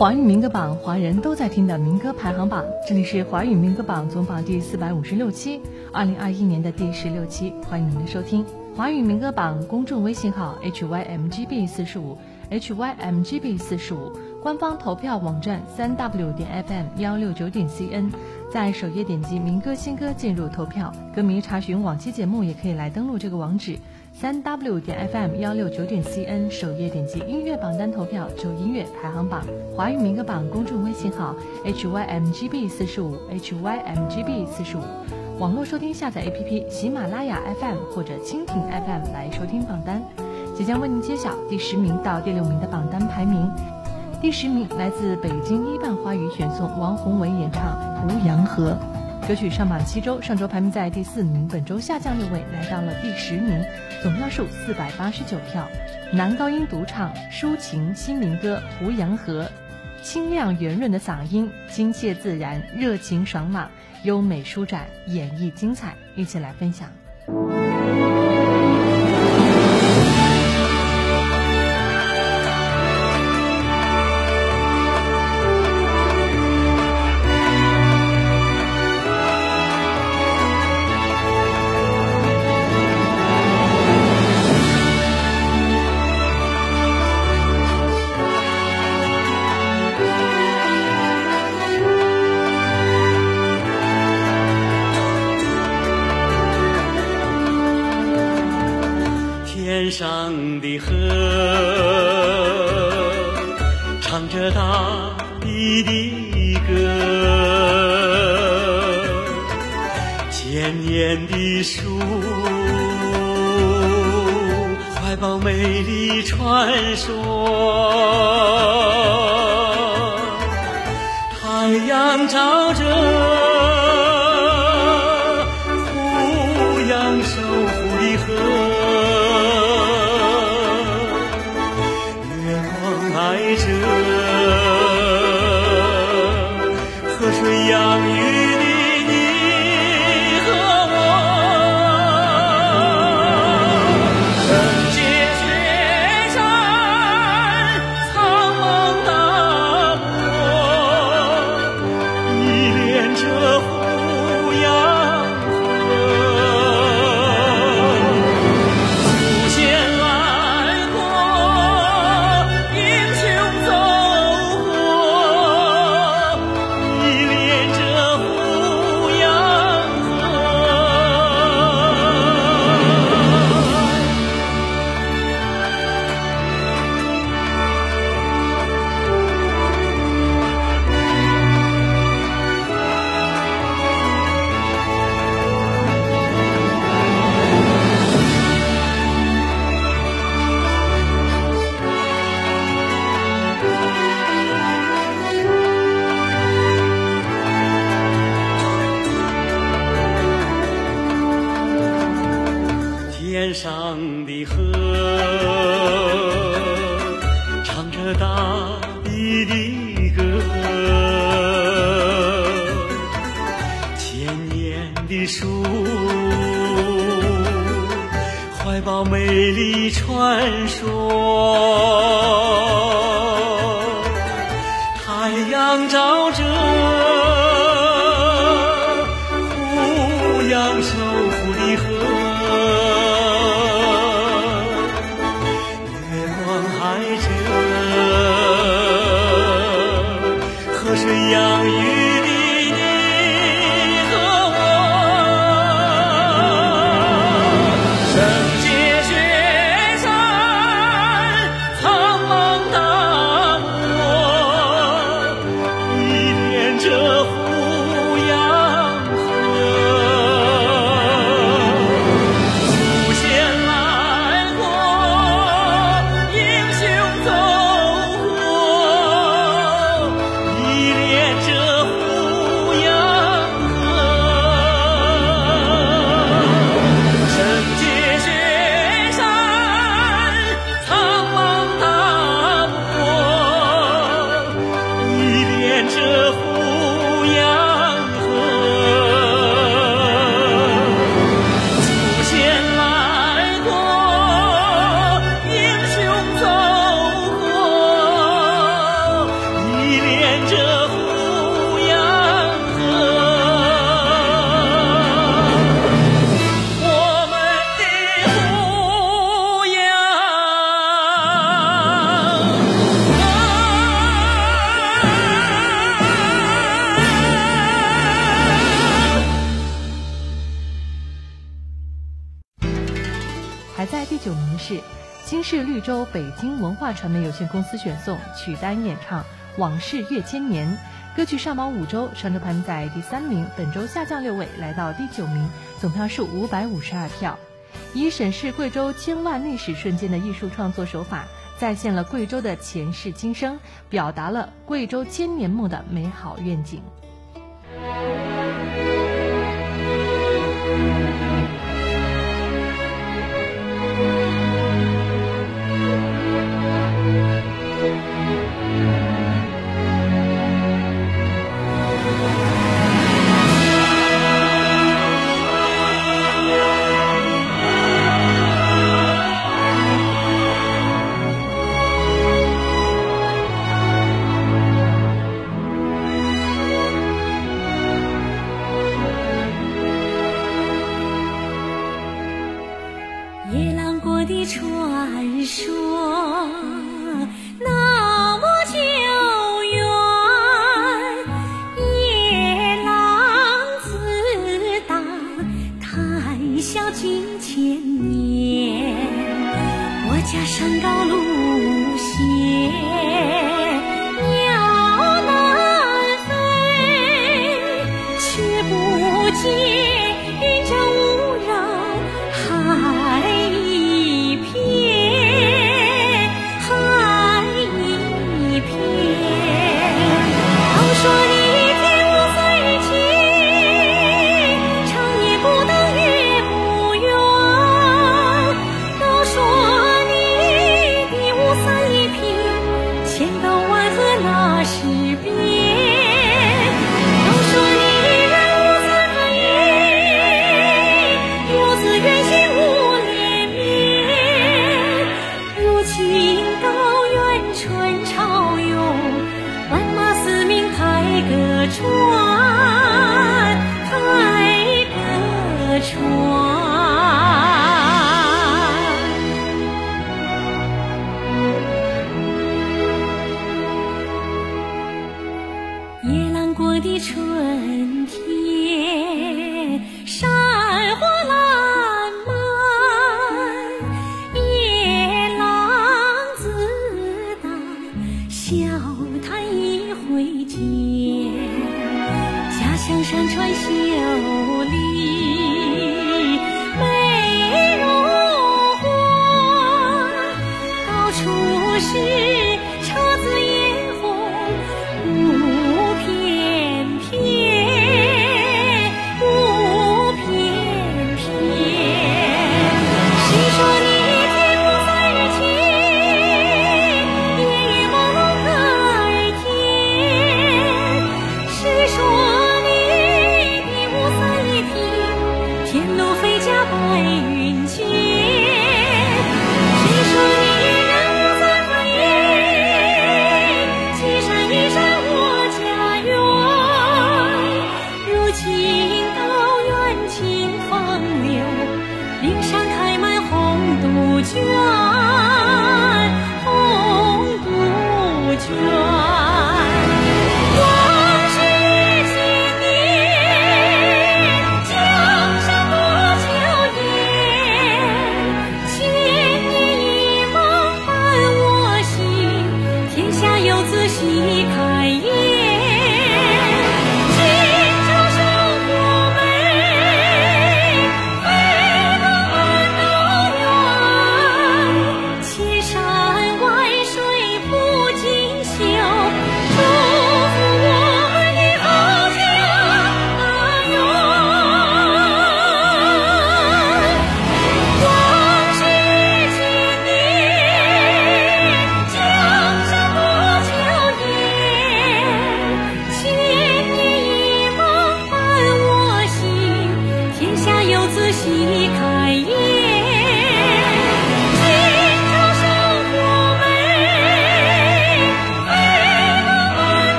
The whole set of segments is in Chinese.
华语民歌榜，华人都在听的民歌排行榜。这里是华语民歌榜总榜第四百五十六期，二零二一年的第十六期，欢迎您的收听。华语民歌榜公众微信号 hymgb 四十五 hymgb 四十五，官方投票网站三 w 点 fm 幺六九点 cn，在首页点击民歌新歌进入投票。歌迷查询往期节目也可以来登录这个网址。三 w 点 fm 幺六九点 cn 首页点击音乐榜单投票，就音乐排行榜。华语民歌榜公众微信号 hymgb 四十五 hymgb 四十五，网络收听下载 APP 喜马拉雅 FM 或者蜻蜓 FM 来收听榜单。即将为您揭晓第十名到第六名的榜单排名。第十名来自北京一半花语选送，王宏伟演唱《胡杨河》。歌曲上榜七周，上周排名在第四名，本周下降六位，来到了第十名，总票数四百八十九票。男高音独唱，抒情新民歌《胡杨河》，清亮圆润的嗓音，亲切自然，热情爽朗，优美舒展，演绎精彩，一起来分享。美丽传说，太阳照着。传媒有限公司选送曲丹演唱《往事越千年》。歌曲上榜五周，上周排在第三名，本周下降六位，来到第九名，总票数五百五十二票。以审视贵州千万历史瞬间的艺术创作手法，再现了贵州的前世今生，表达了贵州千年梦的美好愿景。船，开个船。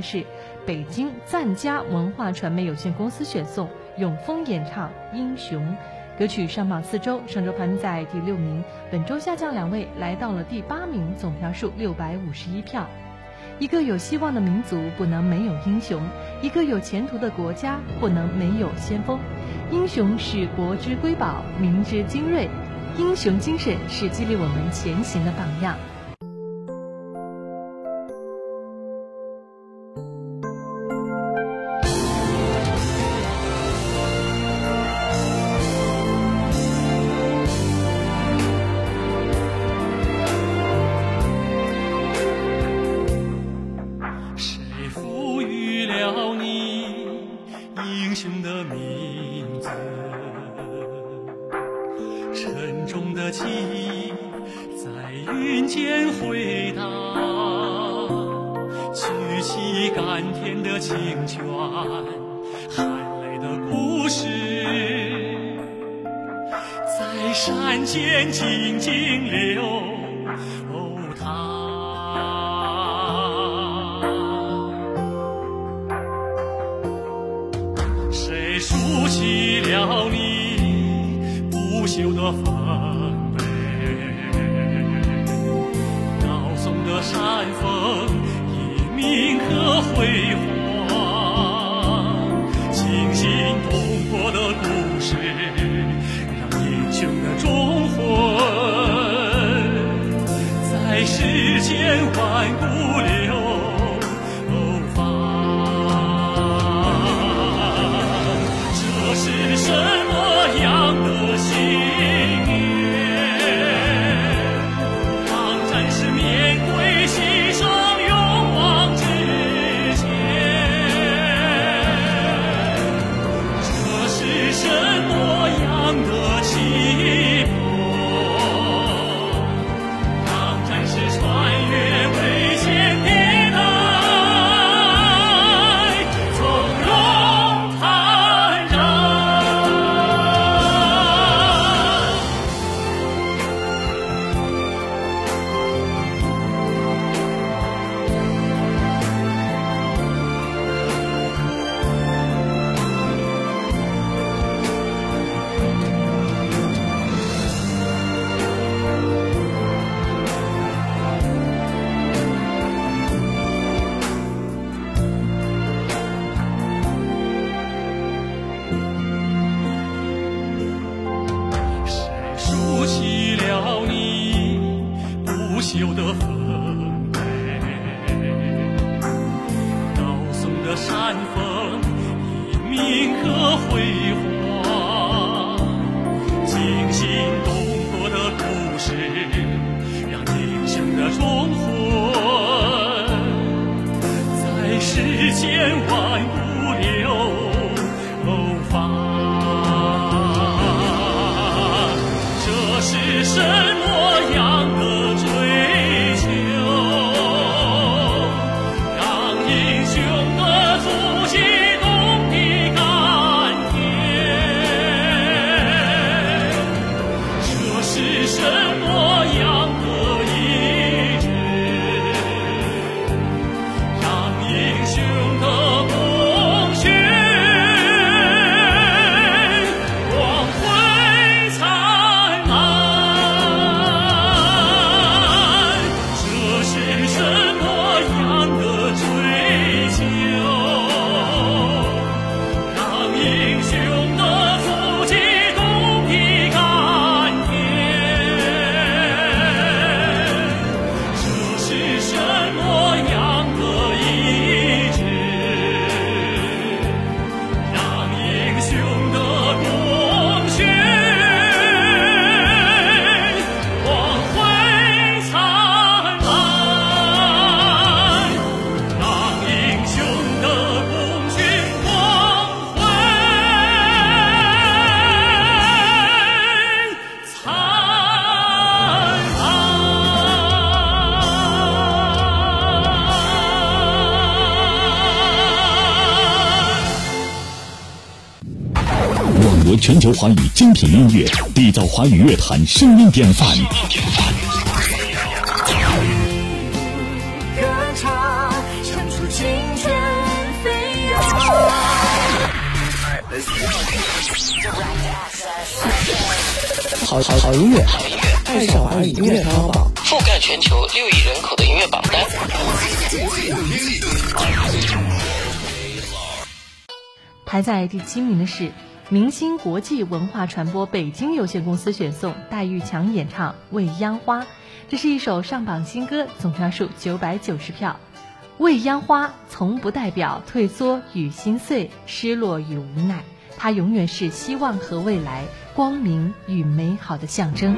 是北京赞佳文化传媒有限公司选送永丰演唱《英雄》。歌曲上榜四周，上周排名在第六名，本周下降两位，来到了第八名，总票数六百五十一票。一个有希望的民族不能没有英雄，一个有前途的国家不能没有先锋。英雄是国之瑰宝，民之精锐，英雄精神是激励我们前行的榜样。前进经历。万古流华语精品音乐，缔造华语乐坛声音典范。好好好音乐，好音乐，爱上华语音乐排行，覆盖全球六亿人口的音乐榜单。排在第七名的是明星国际文化传播北京有限公司选送戴玉强演唱《未央花》，这是一首上榜新歌，总票数九百九十票。未央花从不代表退缩与心碎、失落与无奈，它永远是希望和未来、光明与美好的象征。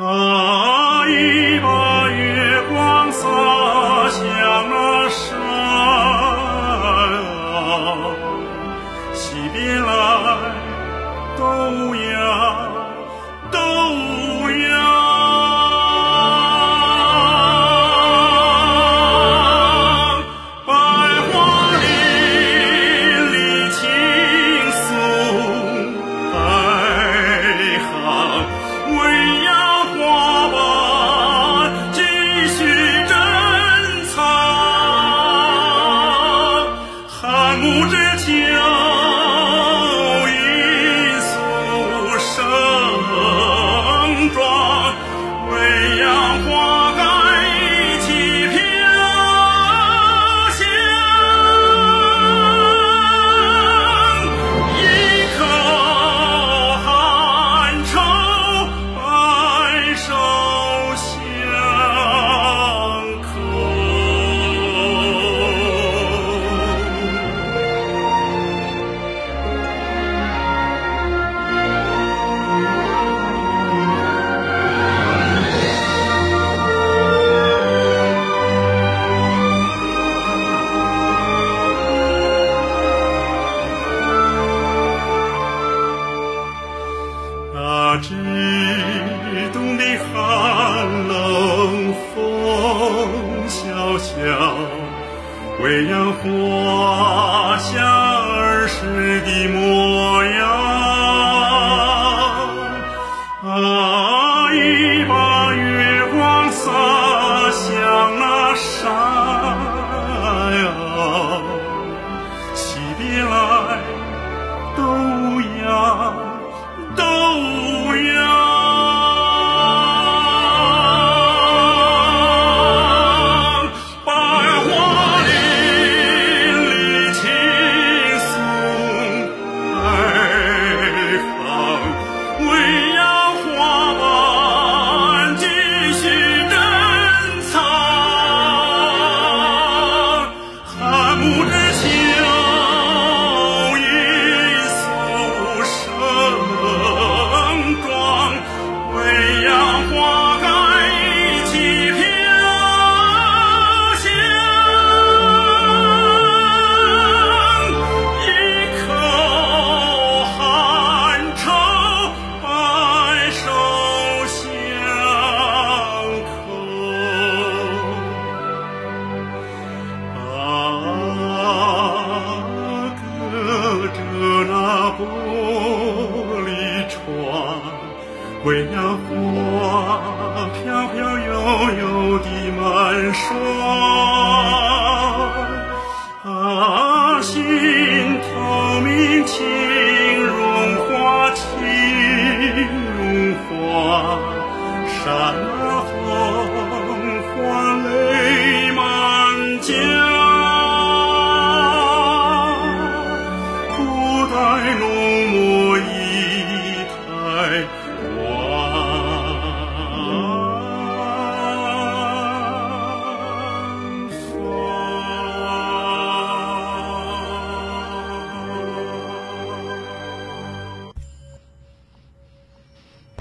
愛は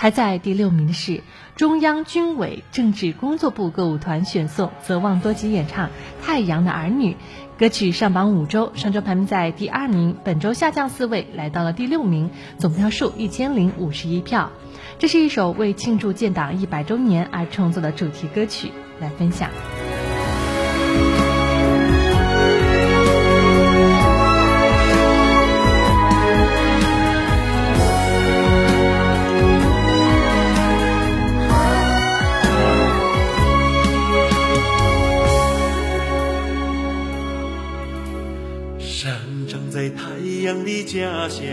排在第六名的是中央军委政治工作部歌舞团选送泽旺多吉演唱《太阳的儿女》。歌曲上榜五周，上周排名在第二名，本周下降四位，来到了第六名，总票数一千零五十一票。这是一首为庆祝建党一百周年而创作的主题歌曲，来分享。样的家乡，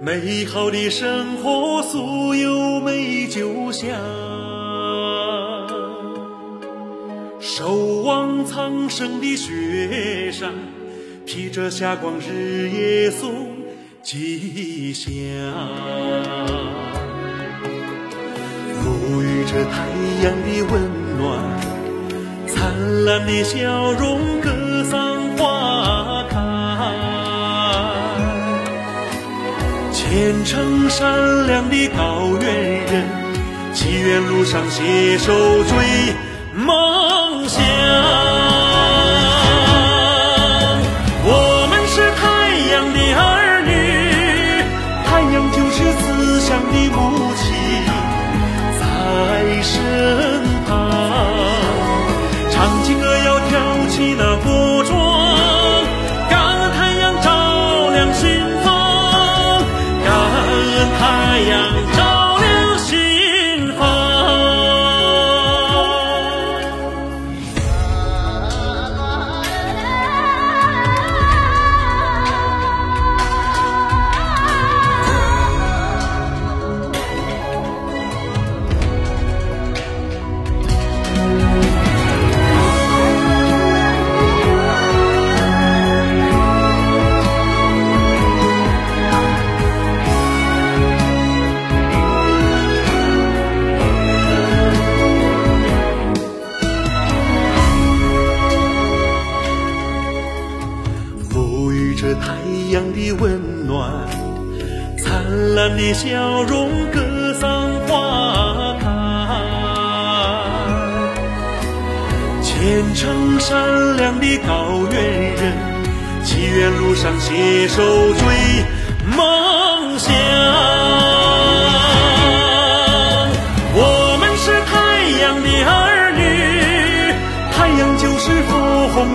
美好的生活素有美酒香。守望苍生的雪山，披着霞光日夜送吉祥。沐浴着太阳的温暖，灿烂的笑容虔诚善良的高原人，祈愿路上携手追梦想。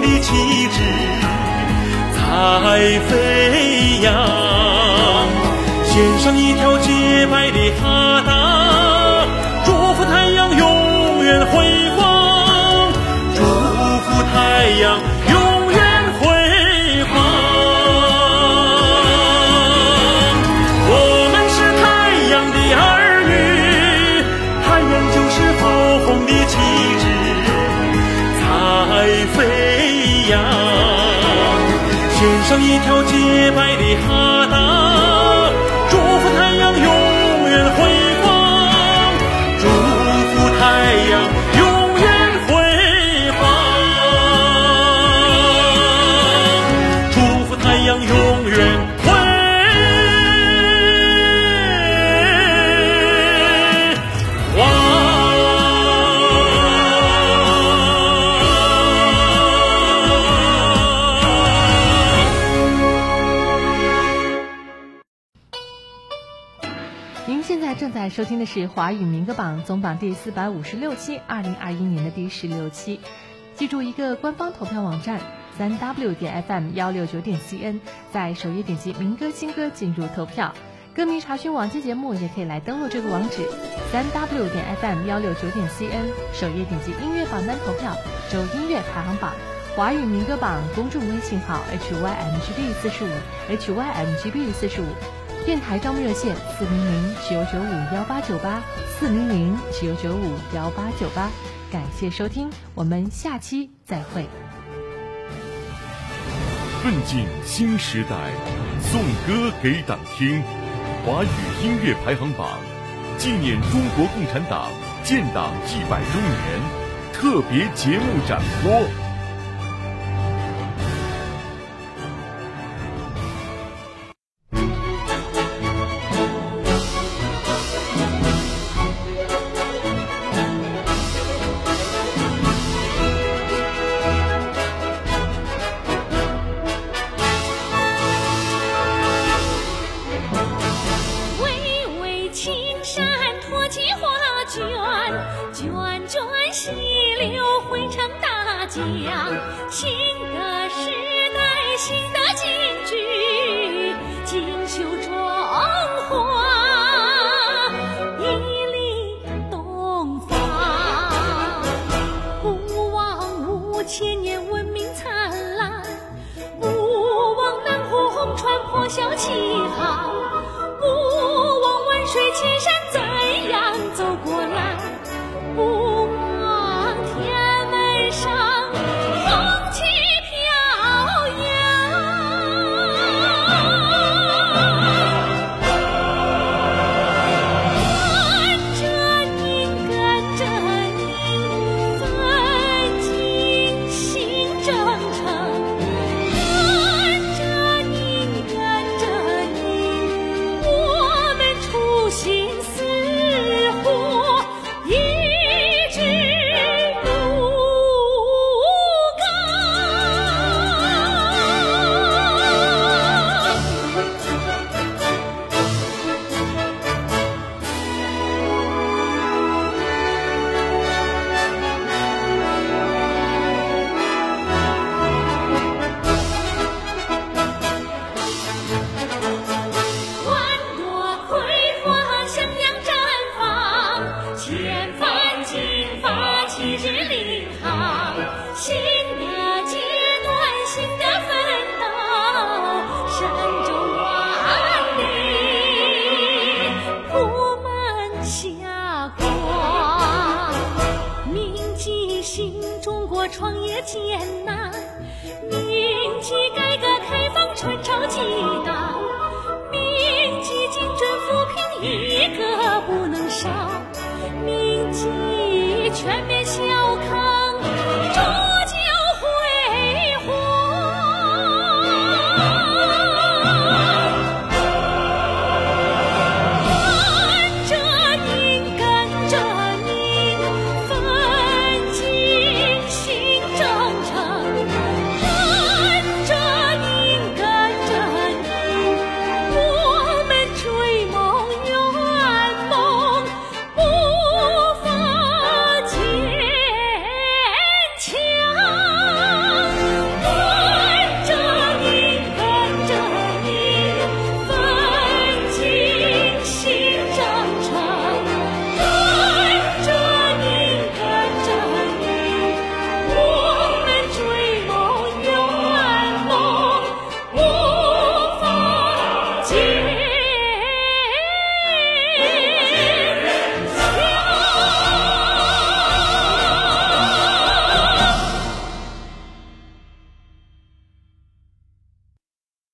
的旗帜，在飞扬。献上一条洁白的哈达，收听的是华语民歌榜总榜第四百五十六期，二零二一年的第十六期。记住一个官方投票网站：三 w 点 fm 幺六九点 cn，在首页点击民歌新歌进入投票。歌迷查询往期节目也可以来登录这个网址：三 w 点 fm 幺六九点 cn，首页点击音乐榜单投票，周音乐排行榜，华语民歌榜公众微信号 hymgb 四十五 hymgb 四十五。电台招募热线：四零零九九五幺八九八，四零零九九五幺八九八。感谢收听，我们下期再会。奋进新时代，颂歌给党听，华语音乐排行榜，纪念中国共产党建党一百周年特别节目展播。